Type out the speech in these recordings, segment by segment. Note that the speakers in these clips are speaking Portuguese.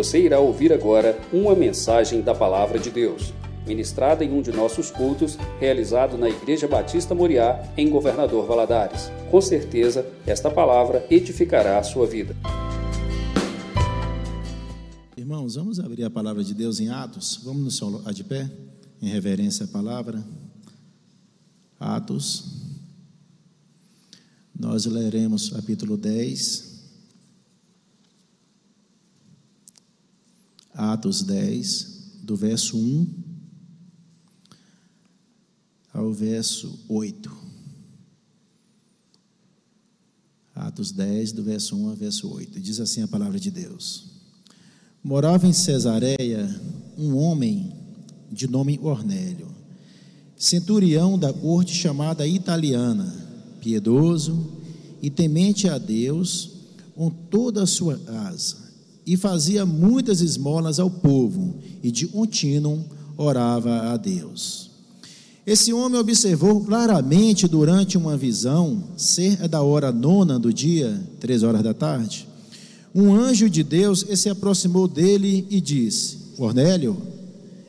Você irá ouvir agora uma mensagem da Palavra de Deus, ministrada em um de nossos cultos, realizado na Igreja Batista Moriá, em Governador Valadares. Com certeza, esta palavra edificará a sua vida. Irmãos, vamos abrir a palavra de Deus em Atos. Vamos no solo de pé, em reverência à palavra. Atos. Nós leremos capítulo 10. Atos 10, do verso 1 ao verso 8. Atos 10, do verso 1 ao verso 8. Diz assim a palavra de Deus: Morava em Cesareia um homem de nome Ornélio, centurião da corte chamada italiana, piedoso e temente a Deus com toda a sua casa, e fazia muitas esmolas ao povo, e de contínuo orava a Deus. Esse homem observou claramente durante uma visão, cerca da hora nona do dia, três horas da tarde, um anjo de Deus se aproximou dele e disse: Cornélio,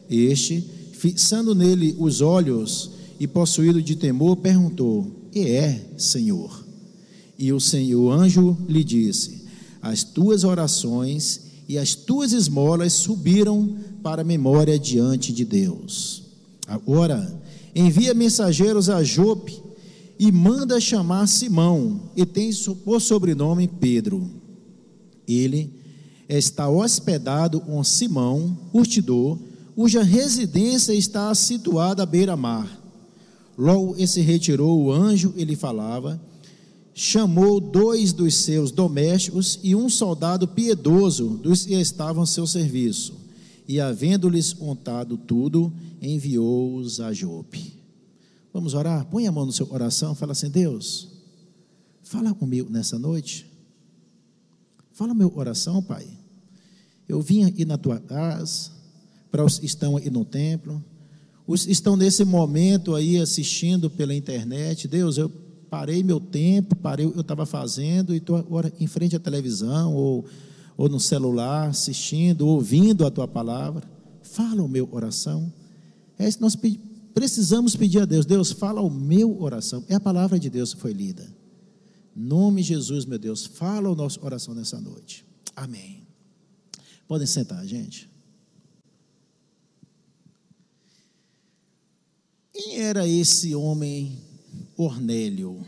este, fixando nele os olhos e possuído de temor, perguntou: E é, Senhor? E o Senhor, o anjo lhe disse: As tuas orações e as tuas esmolas subiram para a memória diante de Deus. Agora, envia mensageiros a Jope e manda chamar Simão, e tem por sobrenome Pedro. Ele está hospedado com Simão, curtidor, cuja residência está situada à beira-mar. Logo esse retirou o anjo, ele falava, chamou dois dos seus domésticos e um soldado piedoso dos que estavam ao seu serviço, e havendo-lhes contado tudo, enviou-os a Jope. Vamos orar? Põe a mão no seu coração, fala assim: Deus, fala comigo nessa noite. Fala meu coração, Pai. Eu vim aqui na tua casa, para os que estão aí no templo, os que estão nesse momento aí assistindo pela internet. Deus, eu parei meu tempo, parei eu estava fazendo e estou agora em frente à televisão ou, ou no celular, assistindo, ouvindo a tua palavra. Fala o meu oração. É isso que nós precisamos pedir a Deus. Deus, fala o meu oração. É a palavra de Deus que foi lida. Nome de Jesus, meu Deus, fala o nosso oração nessa noite. Amém. Podem sentar, gente. Quem era esse homem Cornélio?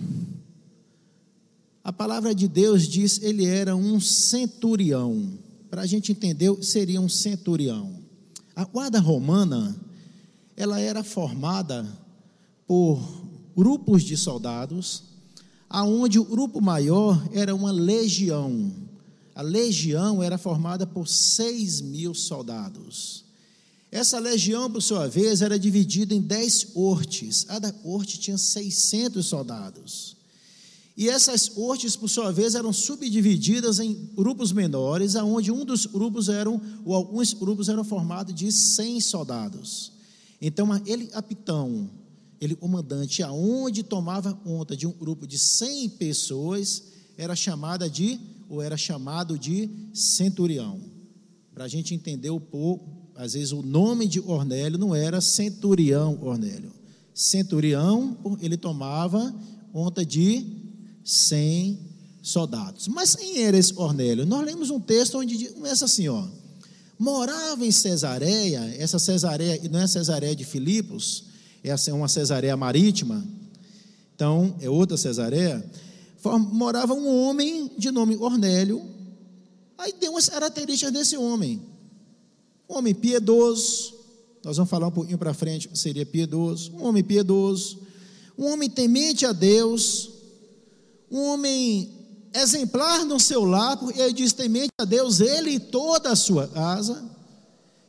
A palavra de Deus diz ele era um centurião. Para a gente entender, seria um centurião. A guarda romana, ela era formada por grupos de soldados aonde o grupo maior era uma legião. A legião era formada por seis mil soldados. Essa legião, por sua vez, era dividida em dez hortes. Cada horte tinha 600 soldados. E essas hortes, por sua vez, eram subdivididas em grupos menores, aonde um dos grupos eram, ou alguns grupos eram formados de 100 soldados. Então, ele capitão ele comandante aonde tomava conta de um grupo de 100 pessoas, era chamada de ou era chamado de centurião. Para a gente entender um pouco, às vezes o nome de Ornélio não era centurião Ornélio. Centurião, ele tomava conta de 100 soldados. Mas quem era esse Ornélio? Nós lemos um texto onde começa assim, ó. Morava em Cesareia, essa Cesareia, não é Cesareia de Filipos, essa é uma cesareia marítima, então é outra cesareia, morava um homem de nome Ornélio, aí tem umas características desse homem, um homem piedoso, nós vamos falar um pouquinho para frente, seria piedoso, um homem piedoso, um homem temente a Deus, um homem exemplar no seu lar, porque ele diz temente a Deus, ele e toda a sua casa,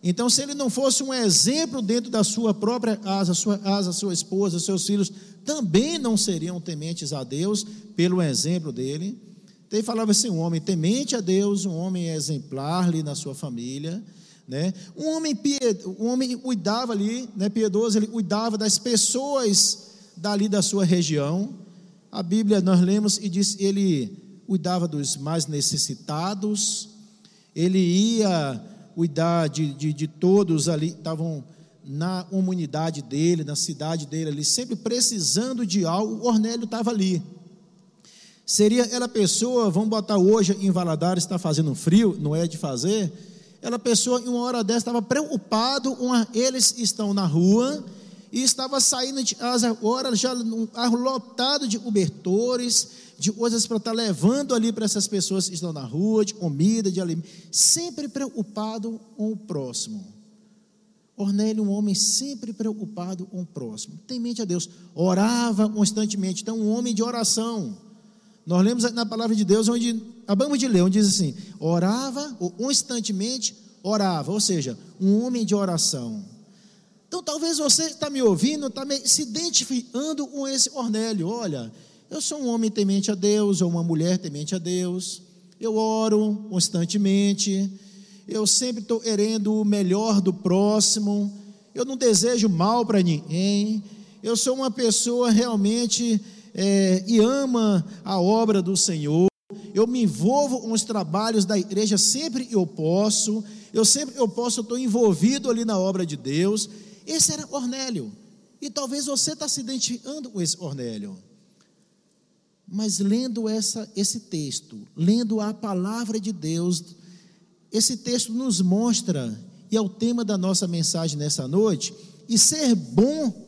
então, se ele não fosse um exemplo dentro da sua própria casa, sua casa, sua esposa, seus filhos também não seriam tementes a Deus pelo exemplo dele. Então, ele falava assim: um homem temente a Deus, um homem exemplar ali na sua família. Né? Um homem um homem cuidava ali, né, piedoso, ele cuidava das pessoas dali da sua região. A Bíblia nós lemos e diz ele cuidava dos mais necessitados, ele ia cuidar de, de, de todos ali, estavam na comunidade dele, na cidade dele ali, sempre precisando de algo, o Ornélio estava ali. Seria ela pessoa, vamos botar hoje em Valadares, está fazendo frio, não é de fazer, ela pessoa em uma hora dessa estava preocupado, uma, eles estão na rua, e estava saindo de casa agora, já lotado de cobertores, de coisas para estar tá levando ali para essas pessoas que estão na rua, de comida, de alimento, sempre preocupado com o próximo. Ornélio, um homem sempre preocupado com o próximo, temente a Deus, orava constantemente, então um homem de oração. Nós lemos na palavra de Deus, onde acabamos de ler, onde diz assim: orava, ou constantemente orava, ou seja, um homem de oração. Então talvez você está me ouvindo, está se identificando com esse Ornélio. Olha, eu sou um homem temente a Deus, ou uma mulher temente a Deus. Eu oro constantemente. Eu sempre estou querendo o melhor do próximo. Eu não desejo mal para ninguém. Eu sou uma pessoa realmente é, e ama a obra do Senhor. Eu me envolvo com os trabalhos da igreja sempre eu posso. Eu sempre eu posso, estou envolvido ali na obra de Deus. Esse era Ornélio. E talvez você está se identificando com esse Ornélio. Mas lendo essa, esse texto, lendo a palavra de Deus, esse texto nos mostra, e é o tema da nossa mensagem nessa noite, e ser bom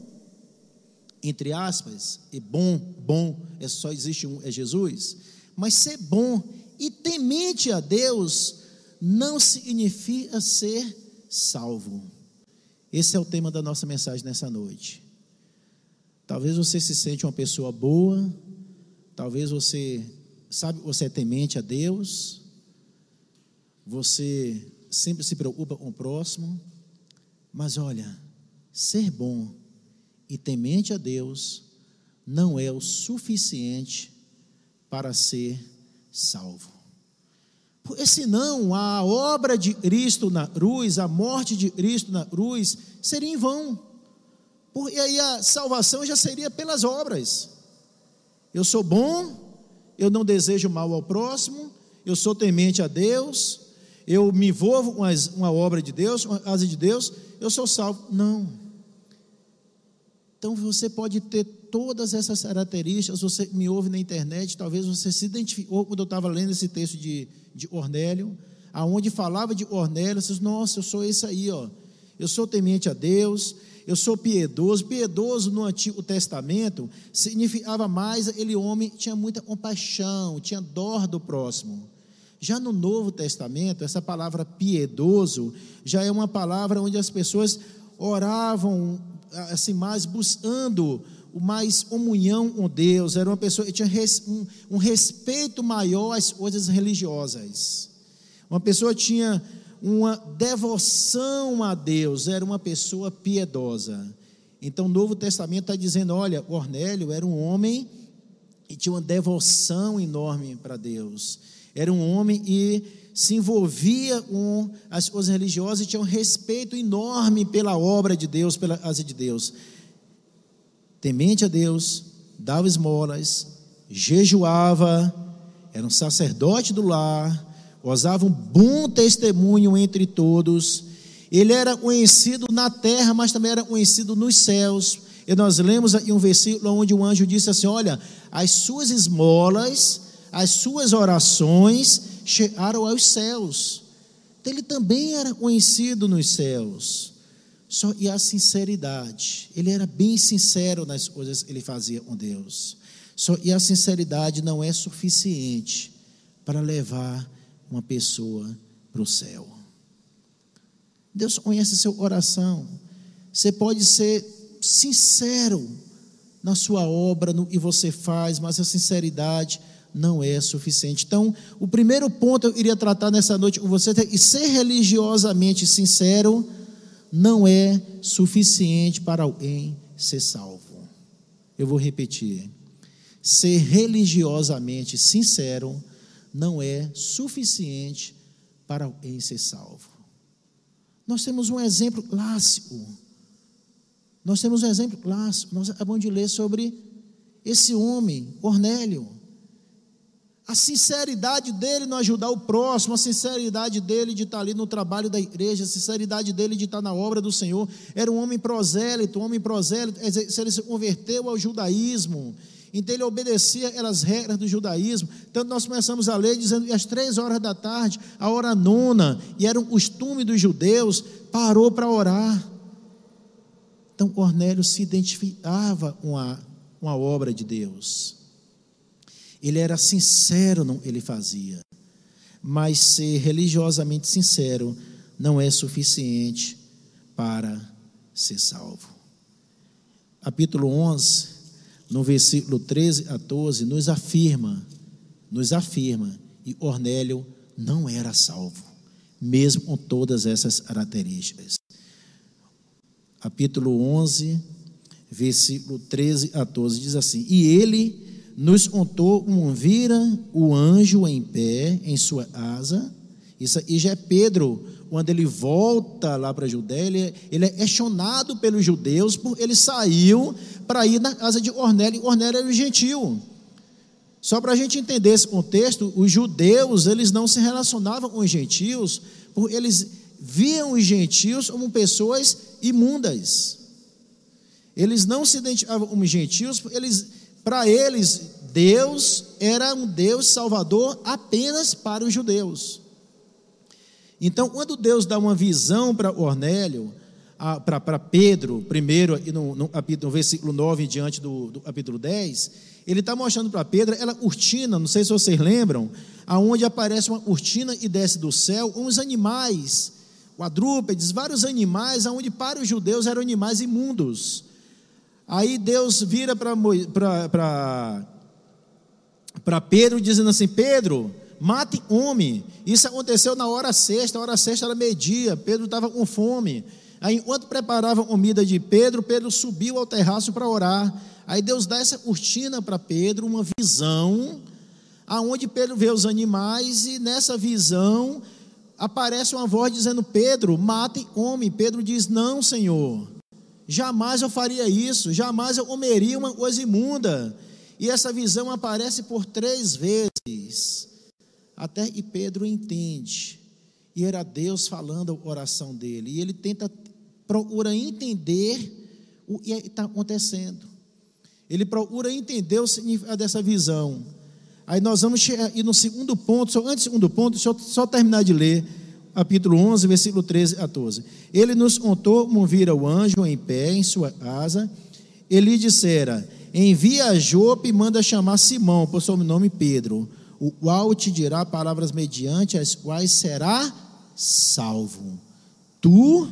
entre aspas, e bom, bom, é só existe um, é Jesus, mas ser bom e temente a Deus não significa ser salvo. Esse é o tema da nossa mensagem nessa noite. Talvez você se sente uma pessoa boa, talvez você sabe você é temente a Deus, você sempre se preocupa com o próximo, mas olha, ser bom e temente a Deus não é o suficiente para ser salvo. Porque senão a obra de Cristo na cruz, a morte de Cristo na cruz, seria em vão. Porque aí a salvação já seria pelas obras. Eu sou bom, eu não desejo mal ao próximo, eu sou temente a Deus, eu me envolvo com uma obra de Deus, com a casa de Deus, eu sou salvo. Não. Então você pode ter todas essas características, você me ouve na internet, talvez você se identificou quando eu estava lendo esse texto de, de Ornélio, aonde falava de Ornélio, você diz, nossa, eu sou esse aí, ó. Eu sou temente a Deus, eu sou piedoso. Piedoso no Antigo Testamento significava mais aquele homem tinha muita compaixão, tinha dor do próximo. Já no Novo Testamento, essa palavra piedoso já é uma palavra onde as pessoas oravam assim, mais buscando mais comunhão com Deus, era uma pessoa que tinha um, um respeito maior às coisas religiosas. Uma pessoa tinha uma devoção a Deus, era uma pessoa piedosa. Então o Novo Testamento está dizendo: olha, Cornélio era um homem e tinha uma devoção enorme para Deus. Era um homem e se envolvia com as coisas religiosas e tinha um respeito enorme pela obra de Deus, pela casa de Deus. Temente a Deus, dava esmolas, jejuava, era um sacerdote do lar, usava um bom testemunho entre todos. Ele era conhecido na terra, mas também era conhecido nos céus. E nós lemos em um versículo onde o anjo disse assim: Olha, as suas esmolas, as suas orações chegaram aos céus. Então, ele também era conhecido nos céus. Só e a sinceridade, ele era bem sincero nas coisas que ele fazia com Deus. Só e a sinceridade não é suficiente para levar uma pessoa para o céu. Deus conhece seu coração. Você pode ser sincero na sua obra, no que você faz, mas a sinceridade não é suficiente. Então, o primeiro ponto eu iria tratar nessa noite com você é ser religiosamente sincero não é suficiente para alguém ser salvo. Eu vou repetir. Ser religiosamente sincero não é suficiente para alguém ser salvo. Nós temos um exemplo clássico. Nós temos um exemplo clássico. Nós acabamos de ler sobre esse homem, Cornélio. A sinceridade dele no ajudar o próximo, a sinceridade dele de estar ali no trabalho da igreja, a sinceridade dele de estar na obra do Senhor. Era um homem prosélito, um homem prosélito, ele se converteu ao judaísmo. Então ele obedecia as regras do judaísmo. Tanto nós começamos a ler dizendo que às três horas da tarde, a hora nona, e era um costume dos judeus, parou para orar. Então Cornélio se identificava com a, com a obra de Deus. Ele era sincero no ele fazia. Mas ser religiosamente sincero não é suficiente para ser salvo. Capítulo 11, no versículo 13 a 12, nos afirma, nos afirma, e Cornélio não era salvo, mesmo com todas essas características. Capítulo 11, versículo 13 a 12, diz assim: E ele nos contou um vira o anjo em pé em sua asa. Isso e já é Pedro, quando ele volta lá para a Judéia, ele, ele é questionado pelos judeus, por ele saiu para ir na casa de Ornélio, e Ornélio era o gentil. Só para a gente entender esse contexto, os judeus, eles não se relacionavam com os gentios, porque eles viam os gentios como pessoas imundas. Eles não se identificavam como gentios, eles para eles, Deus era um Deus salvador apenas para os judeus. Então, quando Deus dá uma visão para Ornélio, para Pedro, primeiro, no, no, no versículo 9, diante do, do capítulo 10, ele está mostrando para Pedro ela cortina, não sei se vocês lembram, aonde aparece uma cortina e desce do céu uns animais, quadrúpedes, vários animais, aonde para os judeus eram animais imundos. Aí Deus vira para Pedro, dizendo assim: Pedro, mate homem. Isso aconteceu na hora sexta, a hora sexta era meio-dia, Pedro estava com fome. Aí, enquanto preparava a comida de Pedro, Pedro subiu ao terraço para orar. Aí Deus dá essa cortina para Pedro, uma visão, aonde Pedro vê os animais, e nessa visão aparece uma voz dizendo: Pedro, mate homem. Pedro diz: Não, Senhor. Jamais eu faria isso, jamais eu comeria uma coisa imunda. E essa visão aparece por três vezes, até que Pedro entende. E era Deus falando a oração dele. E ele tenta, procura entender o que está acontecendo. Ele procura entender o significado dessa visão. Aí nós vamos ir no segundo ponto, antes do segundo ponto, deixa eu só terminar de ler capítulo 11, versículo 13 a 14. Ele nos contou como vira o anjo em pé em sua casa. Ele dissera: Envia a Jope e manda chamar Simão, por seu nome Pedro, o qual te dirá palavras mediante as quais será salvo, tu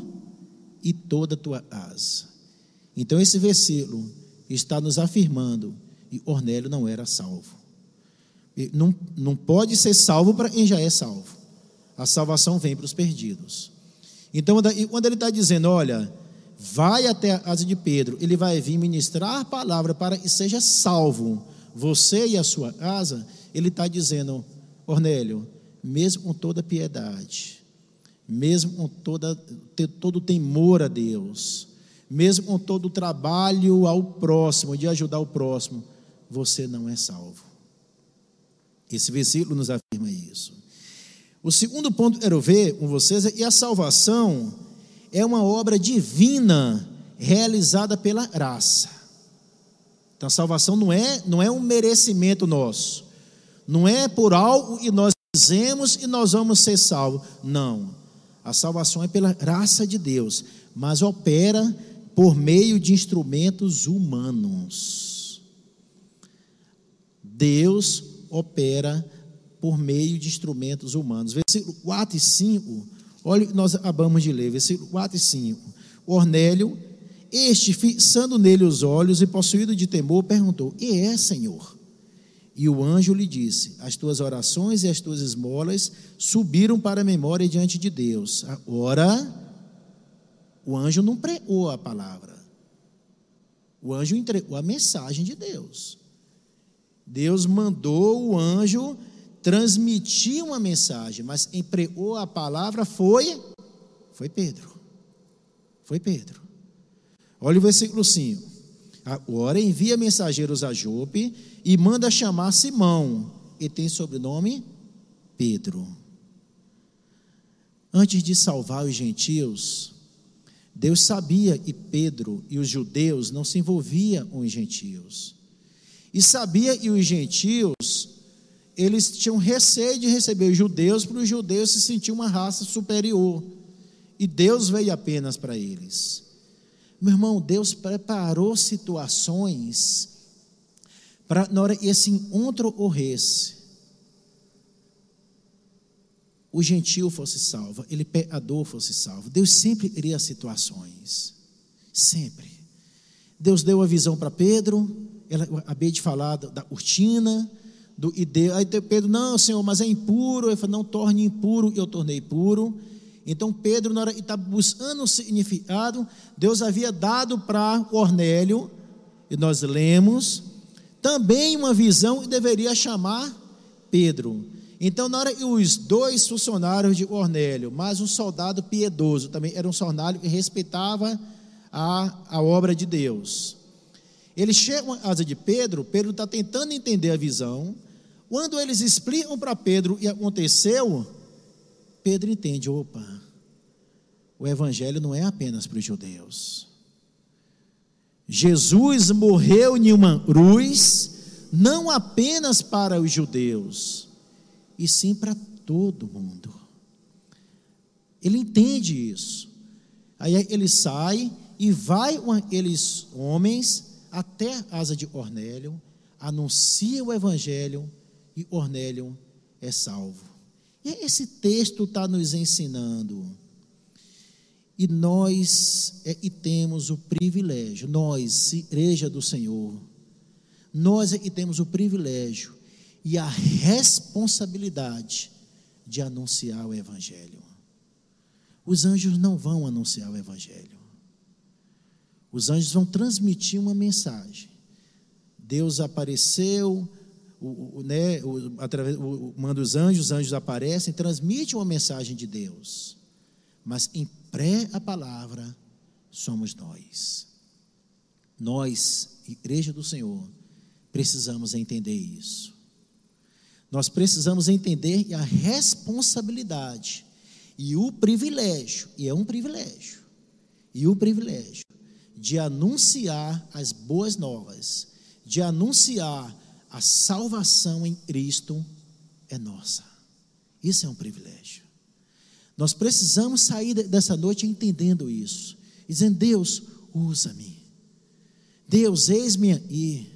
e toda a tua casa. Então, esse versículo está nos afirmando que Ornélio não era salvo. Não, não pode ser salvo para quem já é salvo. A salvação vem para os perdidos. Então, quando ele está dizendo, olha, vai até a casa de Pedro, ele vai vir ministrar a palavra para que seja salvo você e a sua casa, ele está dizendo, Cornélio, mesmo com toda piedade, mesmo com toda, todo temor a Deus, mesmo com todo o trabalho ao próximo, de ajudar o próximo, você não é salvo. Esse versículo nos afirma isso. O segundo ponto que quero ver com vocês é que a salvação é uma obra divina realizada pela graça. Então a salvação não é, não é um merecimento nosso. Não é por algo que nós fizemos e nós vamos ser salvos. Não. A salvação é pela graça de Deus, mas opera por meio de instrumentos humanos. Deus opera por meio de instrumentos humanos. Versículo 4 e 5, olha o que nós acabamos de ler, versículo 4 e 5. Cornélio, este, fixando nele os olhos e possuído de temor, perguntou: E é, Senhor? E o anjo lhe disse: As tuas orações e as tuas esmolas subiram para a memória diante de Deus. Agora, o anjo não pregou a palavra, o anjo entregou a mensagem de Deus. Deus mandou o anjo transmitir uma mensagem, mas empregou a palavra foi foi Pedro. Foi Pedro. Olha o versículo 5. Agora envia mensageiros a Jope e manda chamar Simão, ele tem sobrenome Pedro. Antes de salvar os gentios, Deus sabia e Pedro e os judeus não se envolviam com os gentios. E sabia e os gentios, eles tinham receio de receber os judeus, para os judeus se sentir uma raça superior. E Deus veio apenas para eles. Meu irmão, Deus preparou situações para na hora esse encontro ocorresse, o gentil fosse salvo, ele pecador fosse salvo. Deus sempre cria situações. Sempre. Deus deu a visão para Pedro, ela, acabei de falar da, da cortina, do, e deu, aí Pedro, não, Senhor, mas é impuro. Ele falou, não torne impuro, eu tornei puro. Então Pedro, na hora está buscando o significado, Deus havia dado para Cornélio, e nós lemos, também uma visão e deveria chamar Pedro. Então, na hora que os dois funcionários de Cornélio, mais um soldado piedoso, também era um soldado que respeitava a, a obra de Deus. Eles chegam à casa de Pedro, Pedro está tentando entender a visão. Quando eles explicam para Pedro que aconteceu, Pedro entende: opa, o evangelho não é apenas para os judeus. Jesus morreu em uma cruz, não apenas para os judeus, e sim para todo mundo. Ele entende isso. Aí ele sai e vai com aqueles homens até a casa de Cornélio, anuncia o evangelho e Cornélio é salvo. E esse texto está nos ensinando. E nós é, e temos o privilégio, nós, igreja do Senhor, nós é e temos o privilégio e a responsabilidade de anunciar o Evangelho. Os anjos não vão anunciar o Evangelho. Os anjos vão transmitir uma mensagem. Deus apareceu, o, o, né, o, através, manda os anjos, os anjos aparecem, transmitem uma mensagem de Deus. Mas em pré a palavra somos nós. Nós, igreja do Senhor, precisamos entender isso. Nós precisamos entender a responsabilidade e o privilégio, e é um privilégio, e o privilégio de anunciar as boas novas, de anunciar a salvação em Cristo é nossa. Isso é um privilégio. Nós precisamos sair dessa noite entendendo isso, dizendo: Deus, usa-me. Deus, eis-me aí.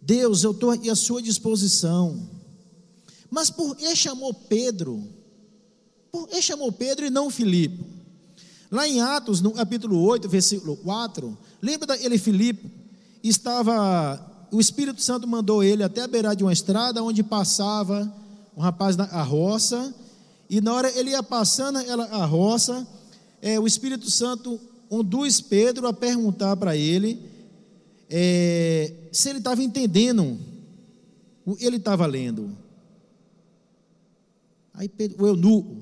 Deus, eu estou à sua disposição. Mas por que chamou Pedro? Por que chamou Pedro e não Filipe? Lá em Atos, no capítulo 8, versículo 4, lembra daquele Filipe? Estava, o Espírito Santo mandou ele até a beira de uma estrada onde passava um rapaz na roça, e na hora ele ia passando ela, a roça, é, o Espírito Santo conduz Pedro a perguntar para ele é, se ele estava entendendo o ele estava lendo. Aí Pedro, o eunuco,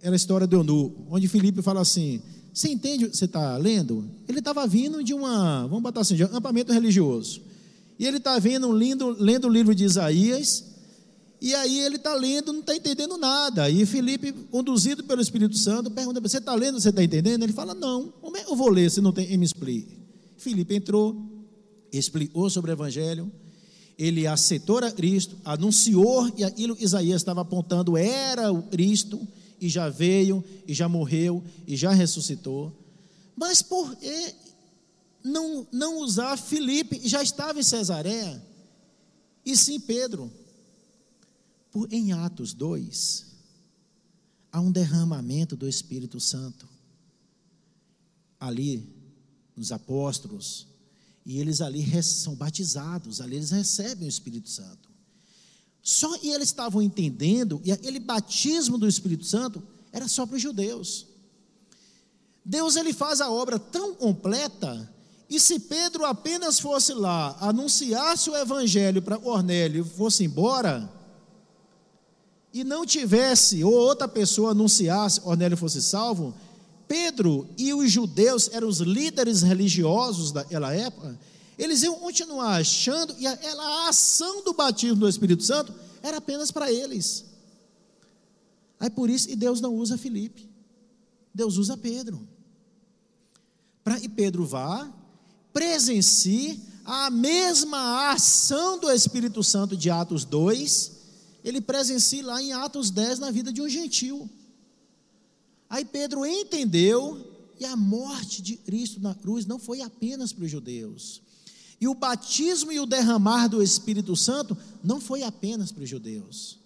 era a história do eunuco, onde Filipe fala assim: Você entende o que você está lendo? Ele estava vindo de uma, vamos botar assim, de um acampamento religioso. E ele está vendo, lindo, lendo o livro de Isaías, e aí ele está lendo, não está entendendo nada. E Felipe, conduzido pelo Espírito Santo, pergunta: Você está lendo, você está entendendo? Ele fala: Não, como é que eu vou ler se não tem me explique? Felipe entrou, explicou sobre o Evangelho ele aceitou a Cristo, anunciou e aquilo que Isaías estava apontando era o Cristo, e já veio, e já morreu, e já ressuscitou. Mas por que não, não usar Filipe, já estava em Cesareia, e sim Pedro? Por, em Atos 2, há um derramamento do Espírito Santo. Ali, nos apóstolos, e eles ali são batizados, ali eles recebem o Espírito Santo. Só e eles estavam entendendo, e aquele batismo do Espírito Santo era só para os judeus. Deus ele faz a obra tão completa, e se Pedro apenas fosse lá, anunciasse o evangelho para Cornélio e fosse embora, e não tivesse, ou outra pessoa anunciasse, Cornélio fosse salvo, Pedro e os judeus eram os líderes religiosos daquela época, Eles iam continuar achando, e a, ação do batismo do Espírito Santo era apenas para eles. Aí por isso, e Deus não usa Felipe, Deus usa Pedro. E Pedro vá, presencie a mesma ação do Espírito Santo de Atos 2, ele presencia lá em Atos 10 na vida de um gentil. Aí Pedro entendeu, e a morte de Cristo na cruz não foi apenas para os judeus. E o batismo e o derramar do Espírito Santo não foi apenas para os judeus,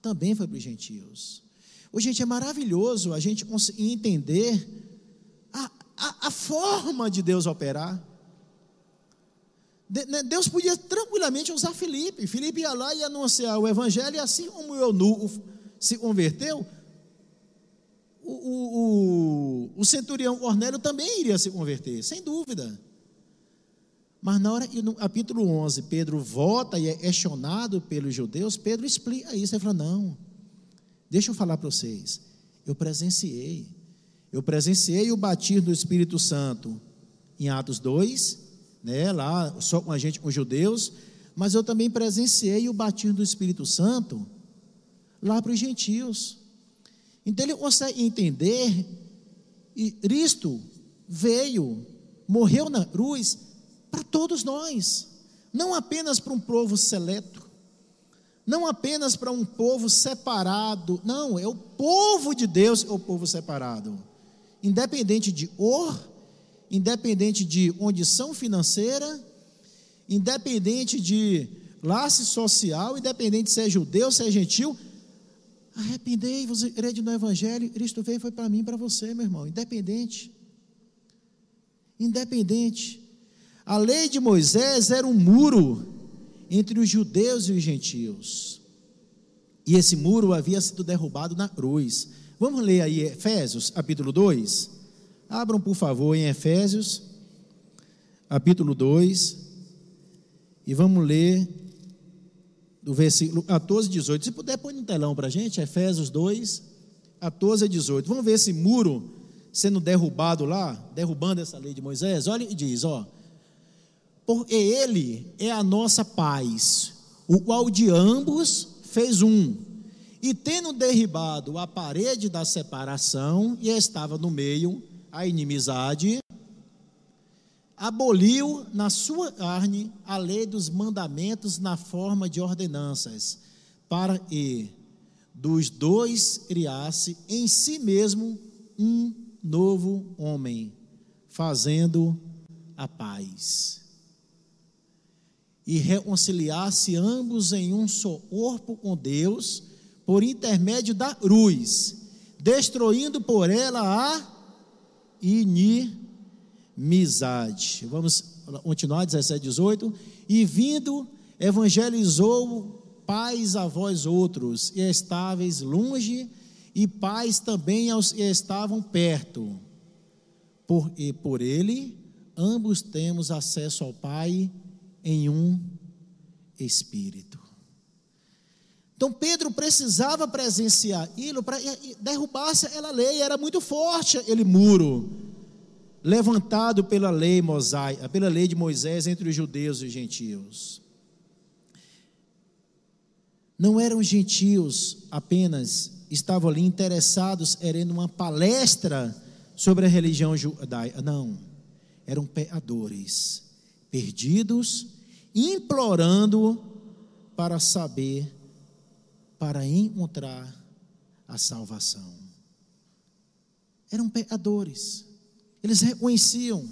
também foi para os gentios. O gente é maravilhoso a gente conseguir entender a, a, forma de Deus operar. Né, Deus podia tranquilamente usar Felipe. Felipe ia lá e anunciar o evangelho, e assim como o eunuco se converteu, o, o, o, o centurião Cornélio também iria se converter, sem dúvida. Mas na hora, no capítulo 11, Pedro volta e é questionado pelos judeus, Pedro explica isso, ele fala, não, deixa eu falar para vocês, eu presenciei, eu presenciei o batismo do Espírito Santo em Atos 2, né, lá só com a gente, com os judeus, mas eu também presenciei o batismo do Espírito Santo lá para os gentios. Então ele consegue entender, e Cristo veio, morreu na cruz para todos nós, não apenas para um povo seleto, não apenas para um povo separado, não, é o povo de Deus, é o povo separado, independente de or, independente de condição financeira, independente de laço social, independente se é judeu, se é gentil, Arrependei-vos, crede no Evangelho, Cristo veio e foi para mim e para você, meu irmão, independente. Independente. A lei de Moisés era um muro entre os judeus e os gentios. E esse muro havia sido derrubado na cruz. Vamos ler aí Efésios, capítulo 2. Abram, por favor, em Efésios, capítulo 2. E vamos ler do versículo 14 e 18. Se puder, põe no telão para a gente, Efésios 2, 14 a 18. Vamos ver esse muro sendo derrubado lá, derrubando essa lei de Moisés. Olha e diz: ó, porque ele é a nossa paz, o qual de ambos fez um, e tendo derribado a parede da separação, e estava no meio a inimizade, aboliu na sua carne a lei dos mandamentos na forma de ordenanças, para que dos dois criasse em si mesmo um novo homem, fazendo a paz. E reconciliasse ambos em um só corpo com Deus, por intermédio da cruz, destruindo por ela a inimizade. Vamos continuar, 17, 18. E vindo, evangelizou pais a vós outros, e estáveis longe, e pais também aos que estavam perto. Por, e por ele, ambos temos acesso ao Pai em um Espírito. Então Pedro precisava presenciar aquilo para derrubar aquela lei, era muito forte aquele muro levantado pela lei mosaica, pela lei de Moisés entre os judeus e os gentios. Não eram gentios apenas, estavam ali interessados, querendo uma palestra sobre a religião judaica. Não, eram pecadores, perdidos, implorando para saber, para encontrar a salvação. Eram pecadores eles reconheciam.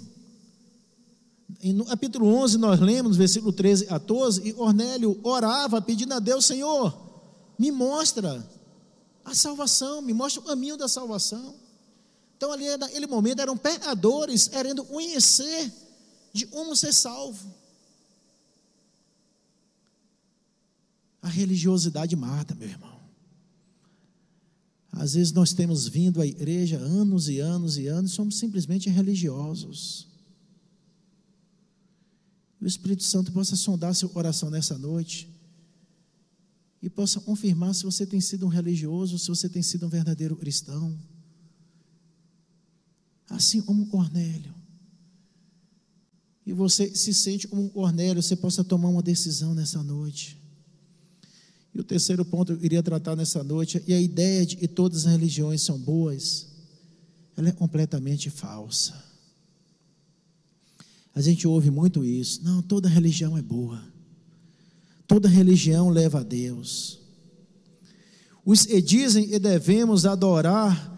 No capítulo 11, nós lemos, versículo 13 a 14, e Cornélio orava pedindo a Deus: Senhor, me mostra a salvação, me mostra o caminho da salvação. Então, ali naquele momento, eram pecadores querendo conhecer de como ser salvo. A religiosidade mata, meu irmão. Às vezes nós temos vindo à igreja anos e anos e anos, somos simplesmente religiosos. o Espírito Santo possa sondar seu coração nessa noite e possa confirmar se você tem sido um religioso, se você tem sido um verdadeiro cristão. Assim como Cornélio. e você se sente como um Cornélio, você possa tomar uma decisão nessa noite. E o terceiro ponto eu iria tratar nessa noite, e a ideia de que todas as religiões são boas, ela é completamente falsa. A gente ouve muito isso. Não, toda religião é boa. Toda religião leva a Deus. Os e dizem e devemos adorar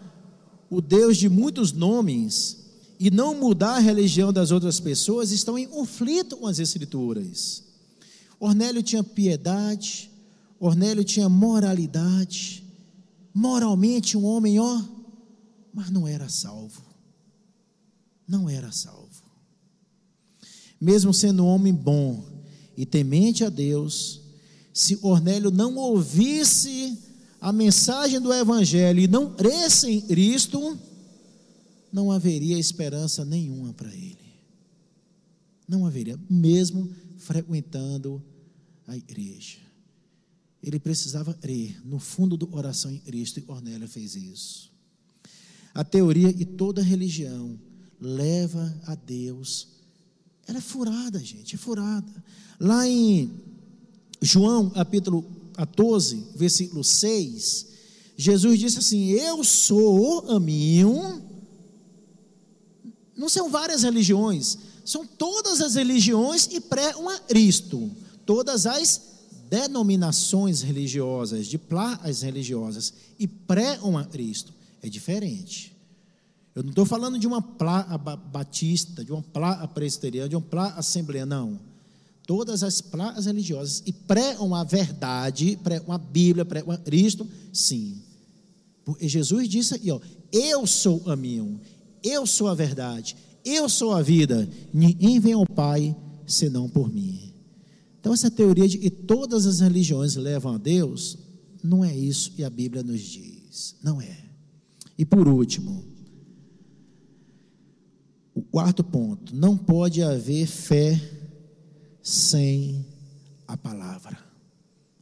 o Deus de muitos nomes e não mudar a religião das outras pessoas estão em conflito com as escrituras. Ornélio tinha piedade, Ornélio tinha moralidade, moralmente um homem, ó, mas não era salvo. Não era salvo. Mesmo sendo um homem bom e temente a Deus, se Ornélio não ouvisse a mensagem do Evangelho e não cresce em Cristo, não haveria esperança nenhuma para ele. Não haveria, mesmo frequentando a igreja. Ele precisava crer no fundo do oração em Cristo e Cornélio fez isso. A teoria e toda religião leva a Deus. Ela é furada, gente, é furada. Lá em João, capítulo 14, versículo 6, Jesus disse assim: Eu sou o caminho, não são várias religiões, são todas as religiões e pré-um a Cristo, todas as denominações religiosas, de placas religiosas e pré-um a Cristo. É diferente. Eu não estou falando de uma placa batista, de uma placa presbiteriana, de uma placa assembleia, não. Todas as placas religiosas e pré-um a verdade, pré-um a Bíblia, pré-um a Cristo, sim. Porque Jesus disse aqui, ó, eu sou o caminho, eu sou a verdade, eu sou a vida, ninguém vem ao Pai senão por mim. Então, essa teoria de que todas as religiões levam a Deus, não é isso que a Bíblia nos diz. Não é. E por último, o quarto ponto: não pode haver fé sem a palavra.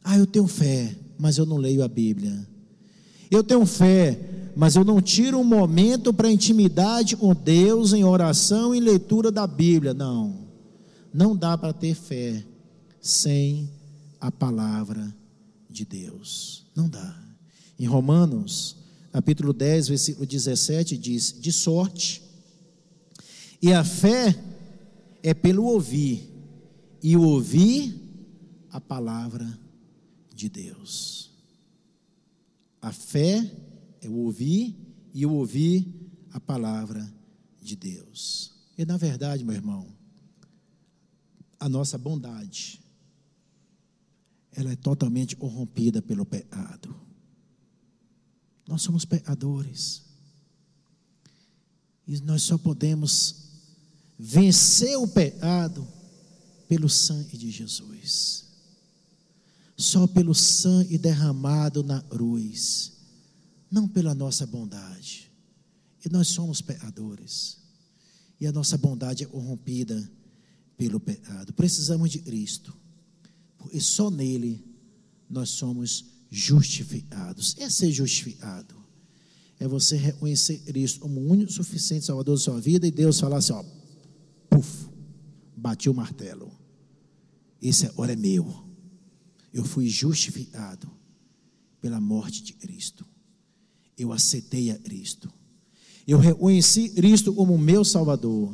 Ah, eu tenho fé, mas eu não leio a Bíblia. Eu tenho fé, mas eu não tiro um momento para intimidade com Deus em oração e leitura da Bíblia. Não, não dá para ter fé sem a palavra de Deus. Não dá. Em Romanos, capítulo 10, versículo 17, diz: De sorte, e a fé é pelo ouvir, e o ouvir a palavra de Deus. A fé é o ouvir e o ouvir a palavra de Deus. E na verdade, meu irmão, a nossa bondade, ela é totalmente corrompida pelo pecado. Nós somos pecadores. E nós só podemos vencer o pecado pelo sangue de Jesus. Só pelo sangue derramado na cruz não pela nossa bondade. E nós somos pecadores. E a nossa bondade é corrompida pelo pecado. Precisamos de Cristo. E só nele nós somos justificados. É ser justificado. É você reconhecer Cristo como o único suficiente Salvador da sua vida e Deus falar assim: ó, puf, bati o martelo. Esse agora é meu. Eu fui justificado pela morte de Cristo eu aceitei a Cristo. Eu reconheci Cristo como meu Salvador.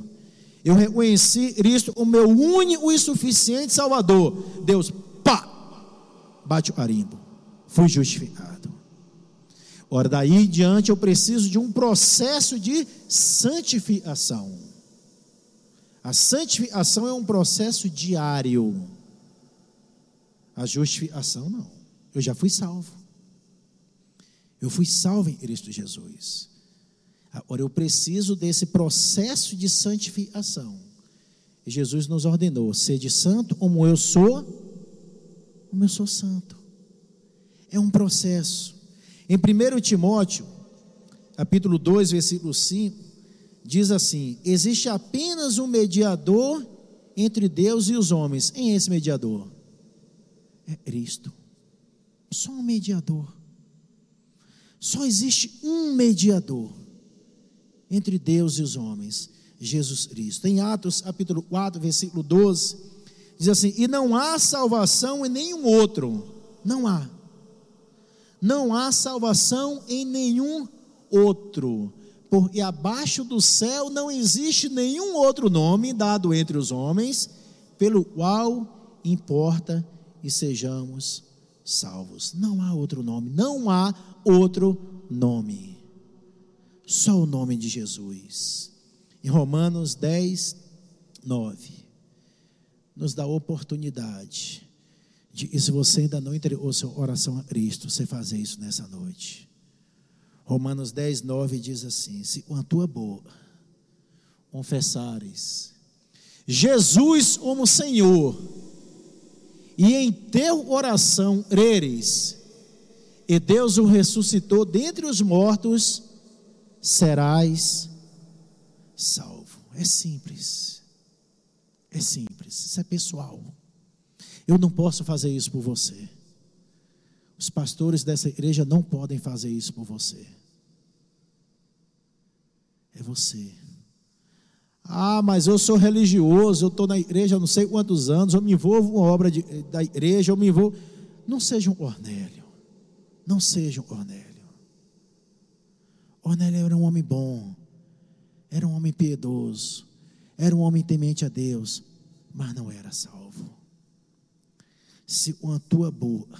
Eu reconheci Cristo como meu único e suficiente Salvador. Deus, pá, bate o carimbo. Fui justificado. Ora, daí em diante eu preciso de um processo de santificação. A santificação é um processo diário. A justificação não. Eu já fui salvo. Eu fui salvo em Cristo Jesus. Agora eu preciso desse processo de santificação. E Jesus nos ordenou: sede santo como eu sou, como eu sou santo. É um processo. Em 1 Timóteo, capítulo 2, versículo 5, diz assim: existe apenas um mediador entre Deus e os homens. Quem é esse mediador? É Cristo. Só um mediador. Só existe um mediador entre Deus e os homens, Jesus Cristo. Em Atos capítulo 4, versículo 12, diz assim: E não há salvação em nenhum outro, não há. Não há salvação em nenhum outro, porque abaixo do céu não existe nenhum outro nome dado entre os homens, pelo qual importa e sejamos salvos. Não há outro nome, não há outro nome. Só o nome de Jesus. Em Romanos 10, 9, nos dá a oportunidade de, e se você ainda não entregou sua oração a Cristo, você fazer isso nessa noite. Romanos 10, 9 diz assim: Se com a tua boca confessares Jesus como Senhor, e em teu oração creres, e Deus o ressuscitou dentre os mortos, serás salvo. É simples. É simples. Isso é pessoal. Eu não posso fazer isso por você. Os pastores dessa igreja não podem fazer isso por você. É você. Ah, mas eu sou religioso, eu estou na igreja há não sei quantos anos, eu me envolvo com a obra de, da igreja, eu me envolvo. Não seja um Cornélio. Não seja um Cornélio. Cornélio era um homem bom, era um homem piedoso, era um homem temente a Deus, mas não era salvo. Se com a tua boca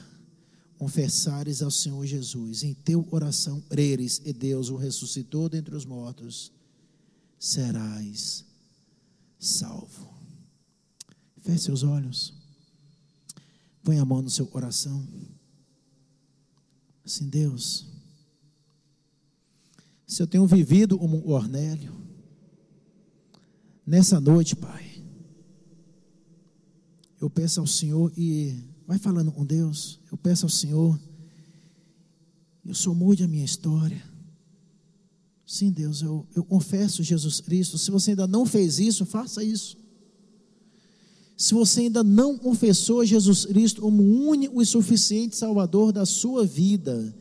confessares ao Senhor Jesus, em teu coração creres e Deus o ressuscitou dentre os mortos, serás salvo. Feche seus olhos. Põe a mão no seu coração. Assim, Deus, se eu tenho vivido como um Cornélio, nessa noite, Pai, eu peço ao Senhor e vai falando com Deus, eu peço ao Senhor, eu sou mude a minha história. Sim, Deus, eu, eu confesso Jesus Cristo. Se você ainda não fez isso, faça isso. Se você ainda não confessou Jesus Cristo como único e suficiente Salvador da sua vida,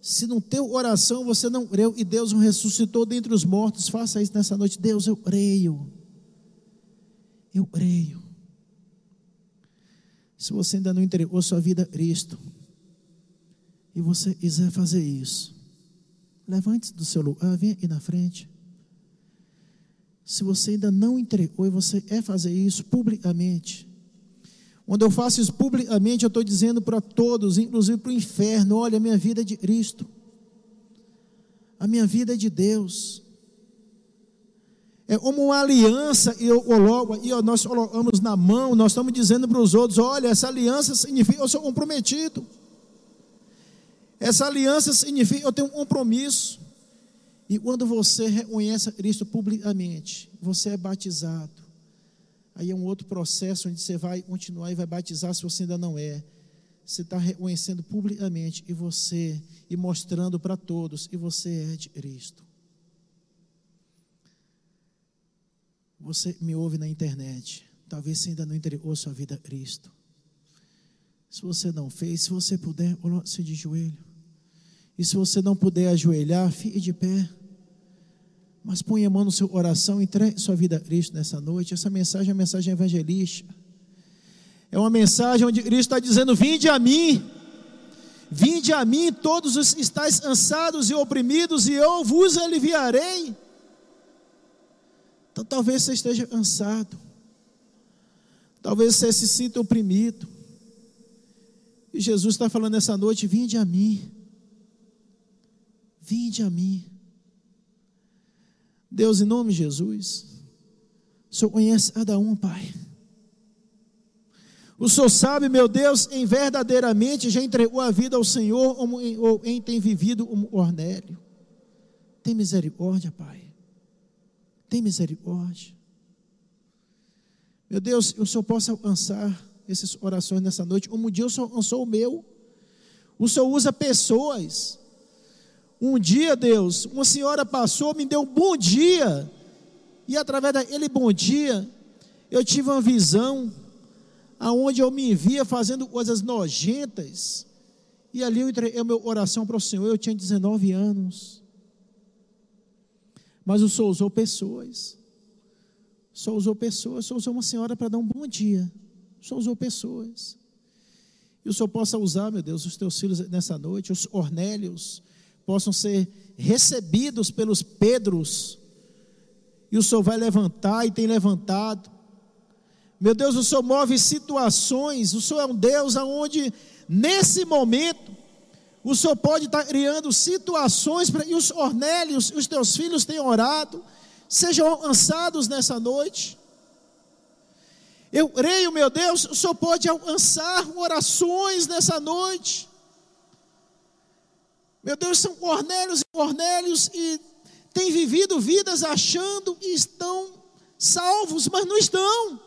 se no teu oração você não creu e Deus o ressuscitou dentre os mortos, faça isso nessa noite. Deus, eu creio. Eu creio. Se você ainda não entregou sua vida a Cristo, e você quiser fazer isso, Levante do seu lugar, venha aqui na frente. Se você ainda não entregou e você é fazer isso publicamente, quando eu faço isso publicamente, eu estou dizendo para todos, inclusive para o inferno: olha, a minha vida é de Cristo, a minha vida é de Deus. É como uma aliança, e eu coloco, e nós colocamos na mão, nós estamos dizendo para os outros: olha, essa aliança significa eu sou comprometido. Essa aliança significa eu tenho um compromisso. E quando você reconhece Cristo publicamente, você é batizado. Aí é um outro processo onde você vai continuar e vai batizar se você ainda não é. Você está reconhecendo publicamente e você, e mostrando para todos, e você é de Cristo. Você me ouve na internet. Talvez você ainda não entregou sua vida a Cristo. Se você não fez, se você puder, coloque-se de joelho. E se você não puder ajoelhar, fique de pé. Mas ponha a mão no seu coração, entregue sua vida a Cristo nessa noite. Essa mensagem é uma mensagem evangelística. É uma mensagem onde Cristo está dizendo: Vinde a mim, vinde a mim, todos os que estáis cansados e oprimidos, e eu vos aliviarei. Então talvez você esteja cansado, talvez você se sinta oprimido. E Jesus está falando nessa noite: Vinde a mim. Vinde a mim. Deus, em nome de Jesus, o Senhor conhece cada um, Pai. O Senhor sabe, meu Deus, em verdadeiramente já entregou a vida ao Senhor ou em tem vivido como Ornélio. Tem misericórdia, Pai. Tem misericórdia. Meu Deus, o Senhor possa alcançar essas orações nessa noite, como um dia o Senhor alcançou o meu. O Senhor usa pessoas um dia, Deus, uma senhora passou, me deu um bom dia, e através daquele bom dia, eu tive uma visão, aonde eu me via fazendo coisas nojentas, e ali eu entreguei o meu oração para o Senhor, eu tinha 19 anos, mas o Senhor usou pessoas, Só usou pessoas, só usou uma senhora para dar um bom dia. Só usou pessoas. E o Senhor possa usar, meu Deus, os teus filhos nessa noite, os Ornélios, possam ser recebidos pelos Pedros. E o Senhor vai levantar e tem levantado. Meu Deus, o Senhor move situações. O Senhor é um Deus aonde, nesse momento, o Senhor pode estar criando situações para e os Ornélios, os teus filhos têm orado sejam alcançados nessa noite. Eu creio, meu Deus, o Senhor pode alcançar orações nessa noite. Meu Deus, são Cornélios e Cornélios e têm vivido vidas achando que estão salvos, mas não estão.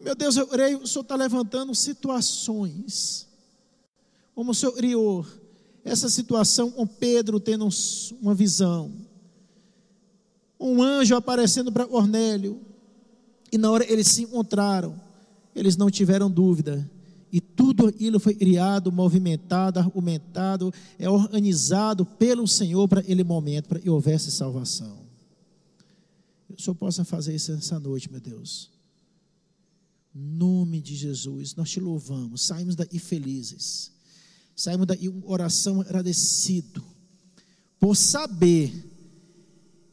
Meu Deus, eu creio, o Senhor está levantando situações, como o Senhor criou essa situação com Pedro tendo uma visão um anjo aparecendo para Cornélio. E na hora eles se encontraram, eles não tiveram dúvida. E tudo aquilo foi criado, movimentado, argumentado, é organizado pelo Senhor para aquele momento, para que houvesse salvação. Eu só possa fazer isso essa noite, meu Deus. Nome de Jesus, nós te louvamos. Saímos daí felizes. Saímos daí uma oração agradecido por saber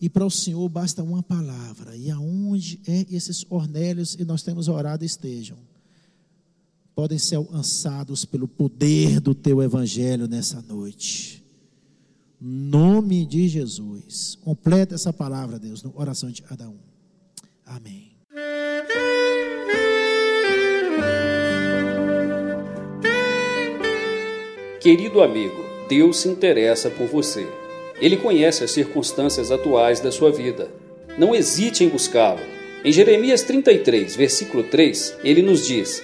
e para o Senhor basta uma palavra. E aonde é esses Ornélios e nós temos orado estejam, podem ser alcançados pelo poder do teu evangelho nessa noite. Nome de Jesus. Completa essa palavra, Deus, no oração de cada um. Amém. Querido amigo, Deus se interessa por você. Ele conhece as circunstâncias atuais da sua vida. Não hesite em buscá-lo. Em Jeremias 33, versículo 3, ele nos diz: